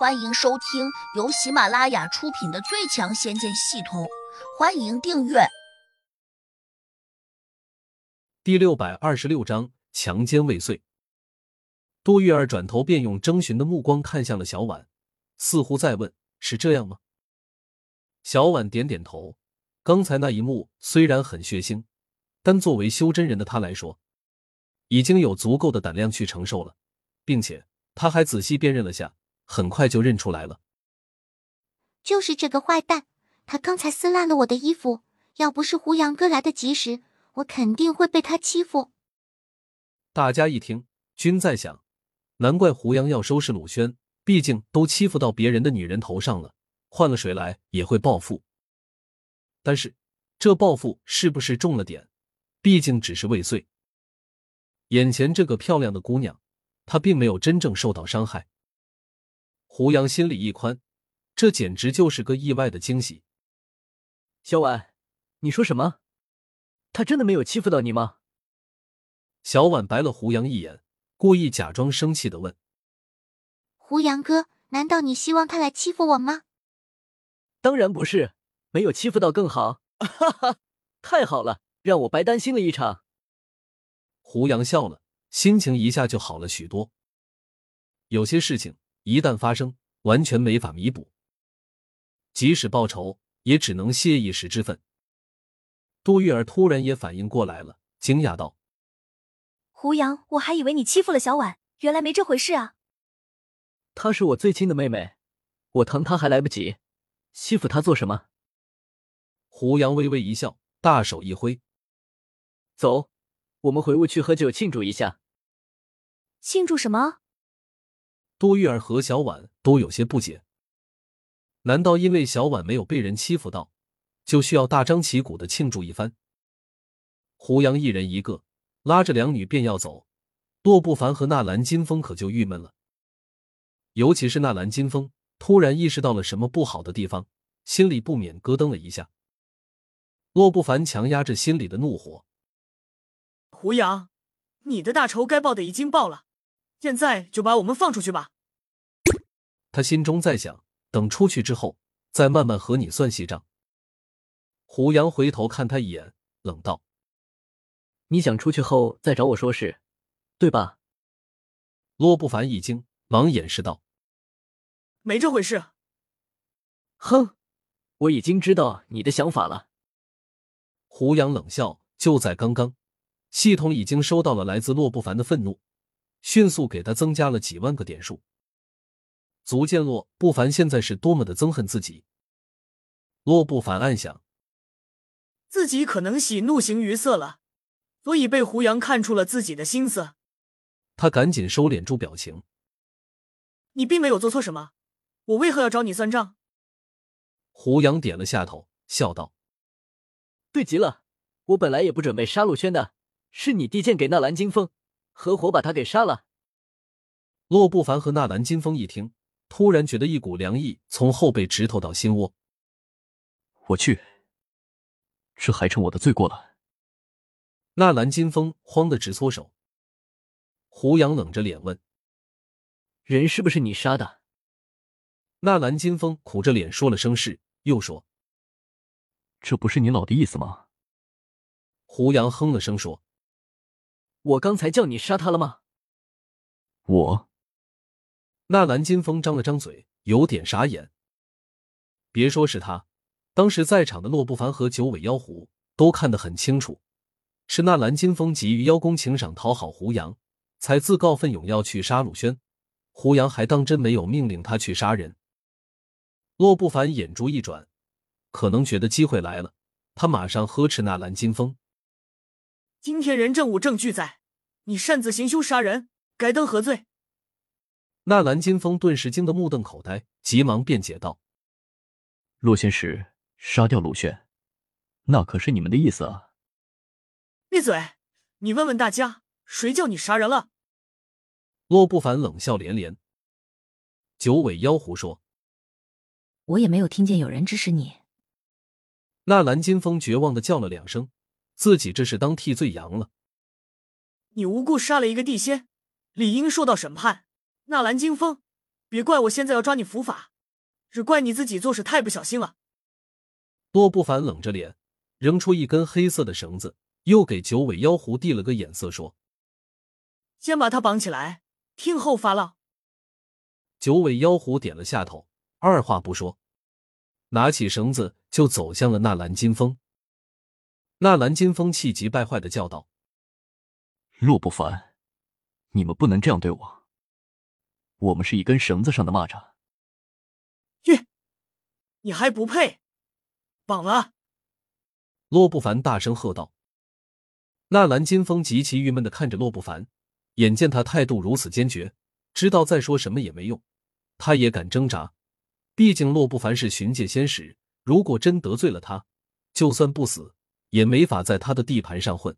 欢迎收听由喜马拉雅出品的《最强仙剑系统》，欢迎订阅。第六百二十六章强奸未遂。杜玉儿转头便用征询的目光看向了小婉，似乎在问：“是这样吗？”小婉点点头。刚才那一幕虽然很血腥，但作为修真人的她来说，已经有足够的胆量去承受了，并且她还仔细辨认了下。很快就认出来了，就是这个坏蛋，他刚才撕烂了我的衣服。要不是胡杨哥来得及时，我肯定会被他欺负。大家一听，均在想：难怪胡杨要收拾鲁轩，毕竟都欺负到别人的女人头上了，换了谁来也会报复。但是这报复是不是重了点？毕竟只是未遂。眼前这个漂亮的姑娘，她并没有真正受到伤害。胡杨心里一宽，这简直就是个意外的惊喜。小婉，你说什么？他真的没有欺负到你吗？小婉白了胡杨一眼，故意假装生气的问：“胡杨哥，难道你希望他来欺负我吗？”当然不是，没有欺负到更好。哈哈，太好了，让我白担心了一场。胡杨笑了，心情一下就好了许多。有些事情。一旦发生，完全没法弥补。即使报仇，也只能泄一时之愤。杜玉儿突然也反应过来了，惊讶道：“胡杨，我还以为你欺负了小婉，原来没这回事啊！”她是我最亲的妹妹，我疼她还来不及，欺负她做什么？胡杨微微一笑，大手一挥：“走，我们回屋去喝酒庆祝一下。”庆祝什么？多玉儿和小婉都有些不解，难道因为小婉没有被人欺负到，就需要大张旗鼓的庆祝一番？胡杨一人一个，拉着两女便要走，洛不凡和纳兰金风可就郁闷了。尤其是纳兰金风突然意识到了什么不好的地方，心里不免咯噔了一下。洛不凡强压着心里的怒火：“胡杨，你的大仇该报的已经报了。”现在就把我们放出去吧。他心中在想，等出去之后，再慢慢和你算细账。胡杨回头看他一眼，冷道：“你想出去后再找我说事，对吧？”洛不凡一惊，忙掩饰道：“没这回事。”哼，我已经知道你的想法了。胡杨冷笑：“就在刚刚，系统已经收到了来自洛不凡的愤怒。”迅速给他增加了几万个点数，足见洛不凡现在是多么的憎恨自己。洛不凡暗想，自己可能喜怒形于色了，所以被胡杨看出了自己的心思。他赶紧收敛住表情。你并没有做错什么，我为何要找你算账？胡杨点了下头，笑道：“对极了，我本来也不准备杀陆轩的，是你递剑给纳兰金风。”合伙把他给杀了。洛不凡和纳兰金风一听，突然觉得一股凉意从后背直透到心窝。我去，这还成我的罪过了。纳兰金风慌得直搓手。胡杨冷着脸问：“人是不是你杀的？”纳兰金风苦着脸说了声是，又说：“这不是你老的意思吗？”胡杨哼了声说。我刚才叫你杀他了吗？我，纳兰金风张了张嘴，有点傻眼。别说是他，当时在场的洛不凡和九尾妖狐都看得很清楚，是纳兰金风急于邀功请赏讨好胡杨，才自告奋勇要去杀鲁轩。胡杨还当真没有命令他去杀人。洛不凡眼珠一转，可能觉得机会来了，他马上呵斥纳兰金风。今天人证物证俱在，你擅自行凶杀人，该当何罪？纳兰金风顿时惊得目瞪口呆，急忙辩解道：“洛仙石杀掉鲁轩，那可是你们的意思啊！”闭嘴！你问问大家，谁叫你杀人了？洛不凡冷笑连连。九尾妖狐说：“我也没有听见有人指使你。”纳兰金风绝望的叫了两声。自己这是当替罪羊了。你无故杀了一个地仙，理应受到审判。纳兰金风，别怪我现在要抓你伏法，只怪你自己做事太不小心了。洛不凡冷着脸，扔出一根黑色的绳子，又给九尾妖狐递了个眼色，说：“先把他绑起来，听候发落。”九尾妖狐点了下头，二话不说，拿起绳子就走向了纳兰金风。纳兰金风气急败坏的叫道：“洛不凡，你们不能这样对我！我们是一根绳子上的蚂蚱。”吁，你还不配！绑了！洛不凡大声喝道。纳兰金风极其郁闷的看着洛不凡，眼见他态度如此坚决，知道再说什么也没用。他也敢挣扎，毕竟洛不凡是巡界仙使，如果真得罪了他，就算不死，也没法在他的地盘上混。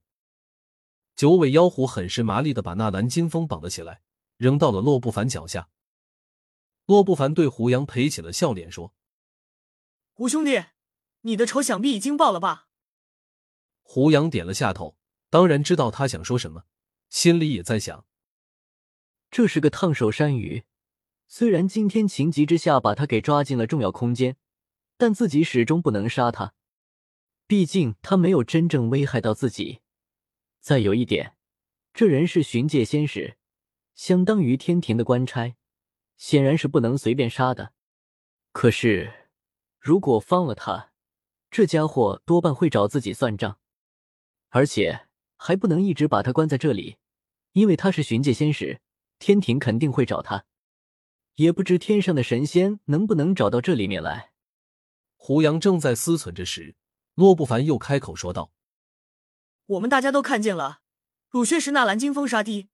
九尾妖狐很是麻利的把纳兰金风绑了起来，扔到了洛不凡脚下。洛不凡对胡杨赔起了笑脸，说：“胡兄弟，你的仇想必已经报了吧？”胡杨点了下头，当然知道他想说什么，心里也在想：这是个烫手山芋。虽然今天情急之下把他给抓进了重要空间，但自己始终不能杀他，毕竟他没有真正危害到自己。再有一点，这人是巡界仙使，相当于天庭的官差，显然是不能随便杀的。可是，如果放了他，这家伙多半会找自己算账，而且还不能一直把他关在这里，因为他是巡界仙使，天庭肯定会找他。也不知天上的神仙能不能找到这里面来。胡杨正在思忖着时，洛不凡又开口说道：“我们大家都看见了，鲁轩是纳兰金风杀的，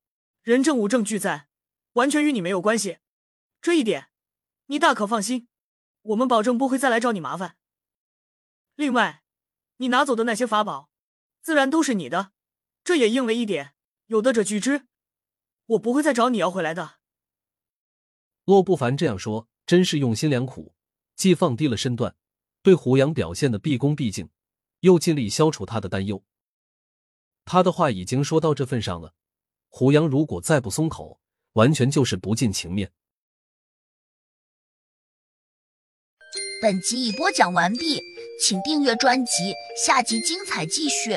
人证物证俱在，完全与你没有关系。这一点，你大可放心，我们保证不会再来找你麻烦。另外，你拿走的那些法宝，自然都是你的，这也应了一点，有德者居之。我不会再找你要回来的。”洛不凡这样说，真是用心良苦，既放低了身段，对胡杨表现的毕恭毕敬，又尽力消除他的担忧。他的话已经说到这份上了，胡杨如果再不松口，完全就是不近情面。本集已播讲完毕，请订阅专辑，下集精彩继续。